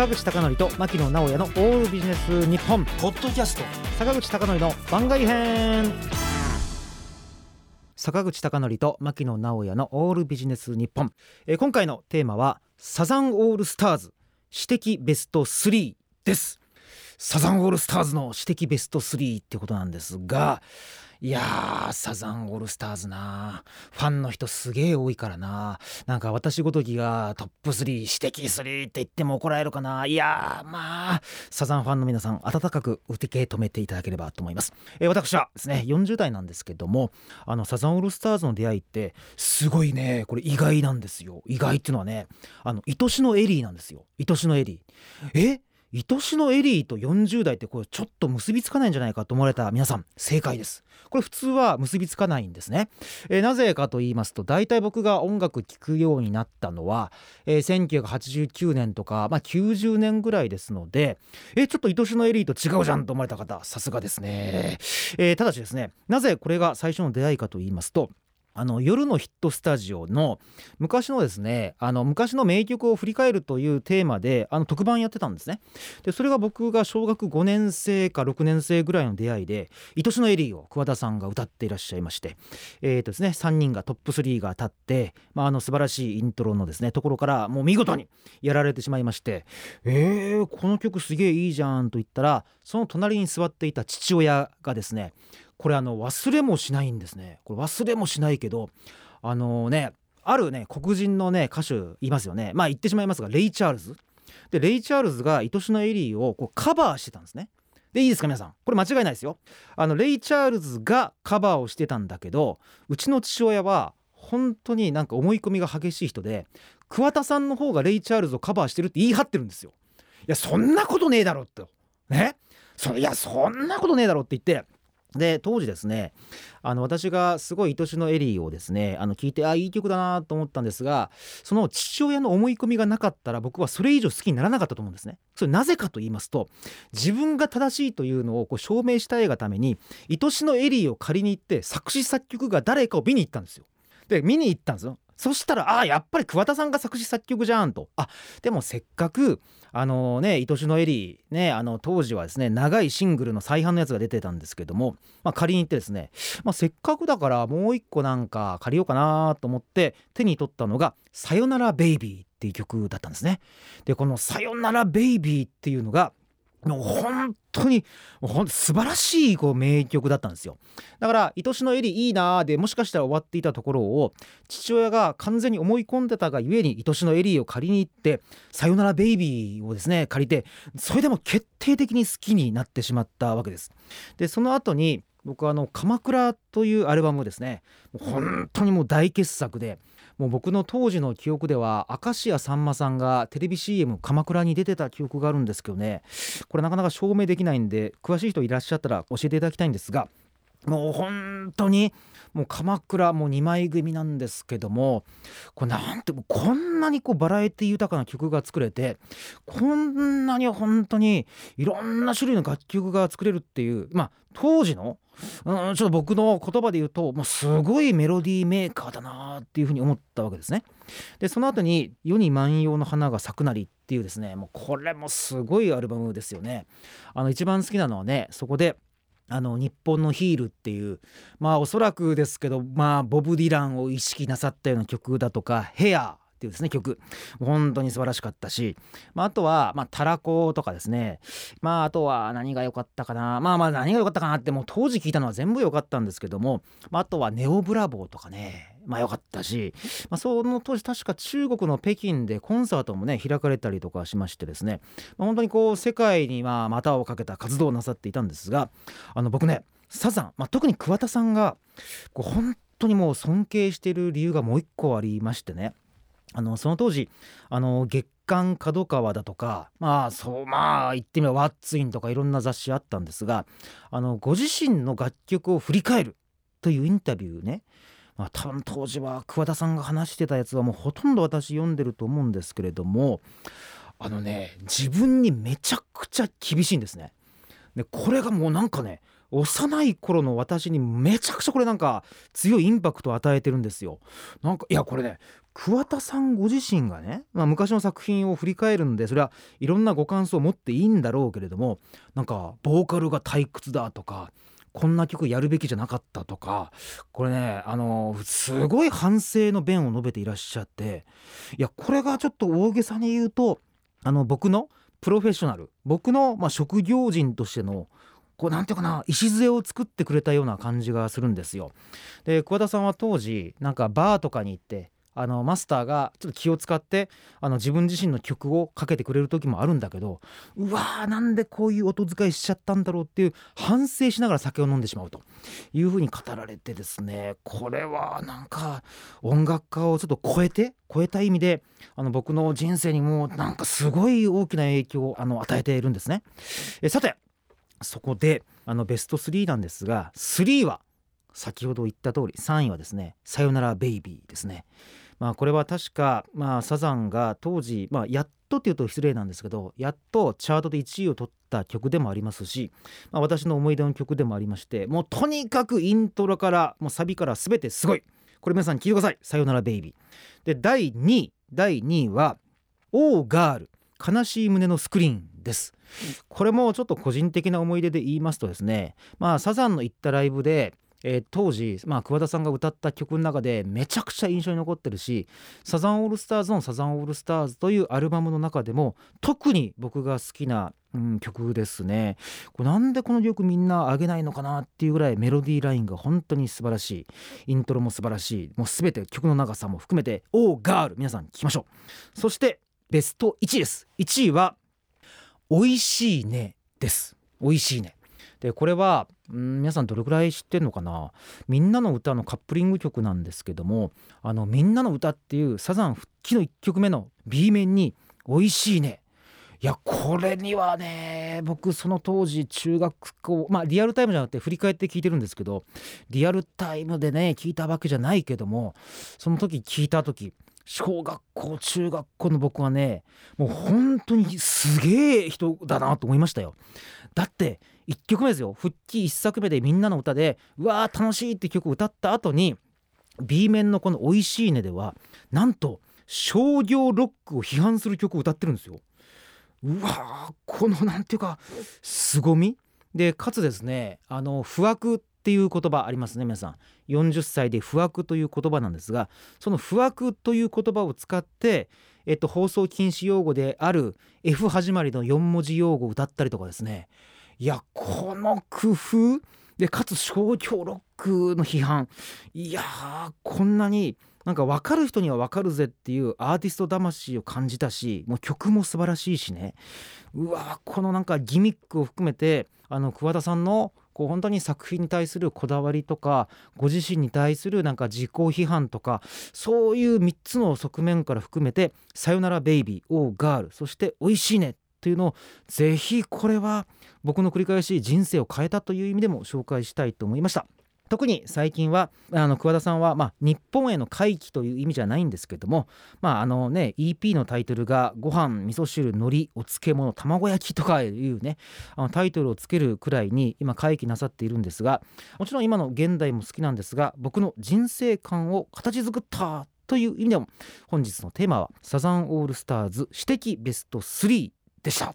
坂口孝則と牧野直哉のオールビジネス日本。ポッドキャスト。坂口孝則の番外編。坂口孝則と牧野直哉のオールビジネス日本、えー今回のテーマはサザンオールスターズ私的ベスト3ですサザンオールスターズの私的ベスト3ってことなんですがいやーサザンオールスターズな。ファンの人すげえ多いからな。なんか私ごときがトップ3指摘3って言っても怒られるかな。いやーまあサザンファンの皆さん温かく受け止めていただければと思います、えー私はですね40代なんですけどもあのサザンオールスターズの出会いってすごいねこれ意外なんですよ。意外っていうのはねあの愛しのエリーなんですよ。愛しのエリー。え？愛しのエリーと40代ってこれちょっと結びつかないんじゃないかと思われた皆さん正解です。これ普通は結びつかないんですね、えーなぜかと言いますと大体僕が音楽聴くようになったのは、えー1989年とか、まあ、90年ぐらいですのでえーちょっと愛しのエリーと違うじゃんと思われた方さすがですね、えーただしですねなぜこれが最初の出会いかと言いますとあの夜のヒットスタジオの昔のですねあの昔の名曲を振り返るというテーマであの特番やってたんですね。でそれが僕が小学5年生か6年生ぐらいの出会いで「愛しのエリー」を桑田さんが歌っていらっしゃいましてえーとですね3人がトップ3が立って、まあ、あの素晴らしいイントロのですねところからもう見事にやられてしまいまして「えー、この曲すげえいいじゃん」と言ったらその隣に座っていた父親がですねこれあの忘れもしないんですね。これ忘れもしないけどあのねあるね黒人のね歌手いますよね。まあ言ってしまいますがレイ・チャールズ。でレイ・チャールズが「愛しのエリー」をこうカバーしてたんですね。でいいですか皆さん。これ間違いないですよ。あのレイ・チャールズがカバーをしてたんだけどうちの父親は本当になんか思い込みが激しい人で桑田さんの方がレイ・チャールズをカバーしてるって言い張ってるんですよ。いやそんなことねえだろって。ね？そいやそんなことねえだろって言ってで当時ですねあの私がすごい愛しのエリーをですねあの聞いてあいい曲だなと思ったんですがその父親の思い込みがなかったら僕はそれ以上好きにならなかったと思うんですね。それなぜかと言いますと自分が正しいというのをこう証明したいがために愛しのエリーを借りに行って作詞作曲が誰かを見に行ったんですよ。で見に行ったんですよ。そしたらああやっぱり桑田さんが作詞作曲じゃんとあでもせっかくあのね愛しのエリーねあの当時はですね長いシングルの再販のやつが出てたんですけども、まあ、借りに行ってですね、まあ、せっかくだからもう一個なんか借りようかなと思って手に取ったのが「さよならベイビー」っていう曲だったんですね。でこの「さよならベイビー」っていうのがもう本当に素晴らしいこう名曲だったんですよだから「愛しのエリいいな」でもしかしたら終わっていたところを父親が完全に思い込んでたがゆえに「愛しのエリー」を借りに行って「さよならベイビー」をですね借りてそれでも決定的に好きになってしまったわけです。でその後に僕はあの「鎌倉」というアルバムですね。本当にもう大傑作で。もう僕の当時の記憶では明石家さんまさんがテレビ CM 鎌倉に出てた記憶があるんですけどね。これなかなか証明できないんで詳しい人いらっしゃったら教えていただきたいんですがもう本当にもう鎌倉もう2枚組なんですけどもこれなんてこんなにこうバラエティ豊かな曲が作れてこんなに本当にいろんな種類の楽曲が作れるっていうまあ当時のうんちょっと僕の言葉で言うともうすごいメロディーメーカーだなっていうふうに思ったわけですね。でその後に「世に万葉の花が咲くなり」っていうですねもうこれもすごいアルバムですよね。あの一番好きなのはねそこであの日本のヒールっていうまあおそらくですけどまあボブ・ディランを意識なさったような曲だとか「ヘアっていうですね曲。本当に素晴らしかったし、まあ、あとは、まあ、たらことかですね。まああとは何が良かったかな。まあまあ何が良かったかなってもう当時聞いたのは全部良かったんですけども、まあ、あとはネオブラボーとかね。まあ良かったし、まあ、その当時確か中国の北京でコンサートもね開かれたりとかしましてですね、まあ、本当にこう世界にまあ股をかけた活動をなさっていたんですが。あの僕ねサザン、まあ、特に桑田さんがこう本当にもう尊敬している理由がもう一個ありましてね。あのその当時あの月刊角川だとかまあそうまあ言ってみればワッツインとかいろんな雑誌あったんですがあのご自身の楽曲を振り返るというインタビューねまあ、多分当時は桑田さんが話してたやつはもうほとんど私読んでると思うんですけれどもあのね自分にめちゃくちゃ厳しいんですね。でこれがもうなんかね幼い頃の私にめちゃくちゃこれなんか強いインパクトを与えてるんですよ。なんかいやこれね桑田さんご自身がね、まあ、昔の作品を振り返るんでそれはいろんなご感想を持っていいんだろうけれどもなんかボーカルが退屈だとかこんな曲やるべきじゃなかったとかこれねあのすごい反省の弁を述べていらっしゃっていやこれがちょっと大げさに言うとあの僕のプロフェッショナル僕のまあ職業人としてのこうなんていうかな礎を作ってくれたような感じがするんですよ。で桑田さんは当時なんかバーとかに行ってあのマスターがちょっと気を使ってあの自分自身の曲をかけてくれる時もあるんだけどうわーなんでこういう音遣いしちゃったんだろうっていう反省しながら酒を飲んでしまうというふうに語られてですねこれはなんか音楽家をちょっと超えて超えた意味であの僕の人生にもなんかすごい大きな影響をあの与えているんですね。えさてそこであのベスト3なんですが3は先ほど言った通り3位はですね「さよならベイビー」ですね。まあ、これは確か、まあ、サザンが当時、まあ、やっとっていうと失礼なんですけどやっとチャートで1位を取った曲でもありますし、まあ、私の思い出の曲でもありましてもうとにかくイントロからもうサビから全てすごい。これ皆さん聞いてください「さよならベイビー」で第2位。第2位は「オーガール。悲しい胸のスクリーン」です。これもちょっと個人的な思い出で言いますとですねまあサザンの行ったライブでえー、当時、まあ、桑田さんが歌った曲の中でめちゃくちゃ印象に残ってるしサザンオールスターズの「サザンオールスターズ」というアルバムの中でも特に僕が好きな、うん、曲ですね。これなんでこの曲みんな上げないのかなっていうぐらいメロディーラインが本当に素晴らしい。イントロも素晴らしい。もう全て曲の長さも含めて「オーガール」皆さん聴きましょう。そしてベスト1位です。1位は「おいしいね」です「おいしいね」でこれはん皆さんどれくらい知ってんのかな「みんなの歌のカップリング曲なんですけども「あのみんなの歌っていうサザン復帰の1曲目の B 面に「おいしいね」いやこれにはね僕その当時中学校まあリアルタイムじゃなくて振り返って聞いてるんですけどリアルタイムでね聞いたわけじゃないけどもその時聞いた時小学校中学校の僕はねもう本当にすげえ人だなと思いましたよ。だって1曲目ですよ。復帰1作目でみんなの歌でうわー楽しいって曲を歌った後に B 面のこの「おいしいね」ではなんと商業ロックを批判する曲を歌ってるんですよ。うわーこのなんていうか凄み。でかつですねあの不惑っていう言葉ありますね皆さん。40歳で不惑という言葉なんですがその不惑という言葉を使ってえっと放送禁止用語である F 始まりの4文字用語を歌ったりとかですね。いやこの工夫でかつ商業ロックの批判。いやーこんなになんか分かる人には分かるぜっていうアーティスト魂を感じたしもう曲も素晴らしいしね。うわこのなんかギミックを含めてあの桑田さんのこう本当に作品に対するこだわりとかご自身に対するなんか自己批判とかそういう3つの側面から含めて「さよならベイビー」「オーガール」そして「おいしいね」というのをぜひこれは僕の繰り返し人生を変えたという意味でも紹介したいと思いました。特に最近はあの桑田さんは、まあ、日本への回帰という意味じゃないんですけども、まああのね、EP のタイトルが「ご飯味噌汁海苔お漬物卵焼き」とかいうねあのタイトルをつけるくらいに今回帰なさっているんですがもちろん今の現代も好きなんですが僕の人生観を形作ったという意味でも本日のテーマはサザンオールスターズ私的ベスト3でした。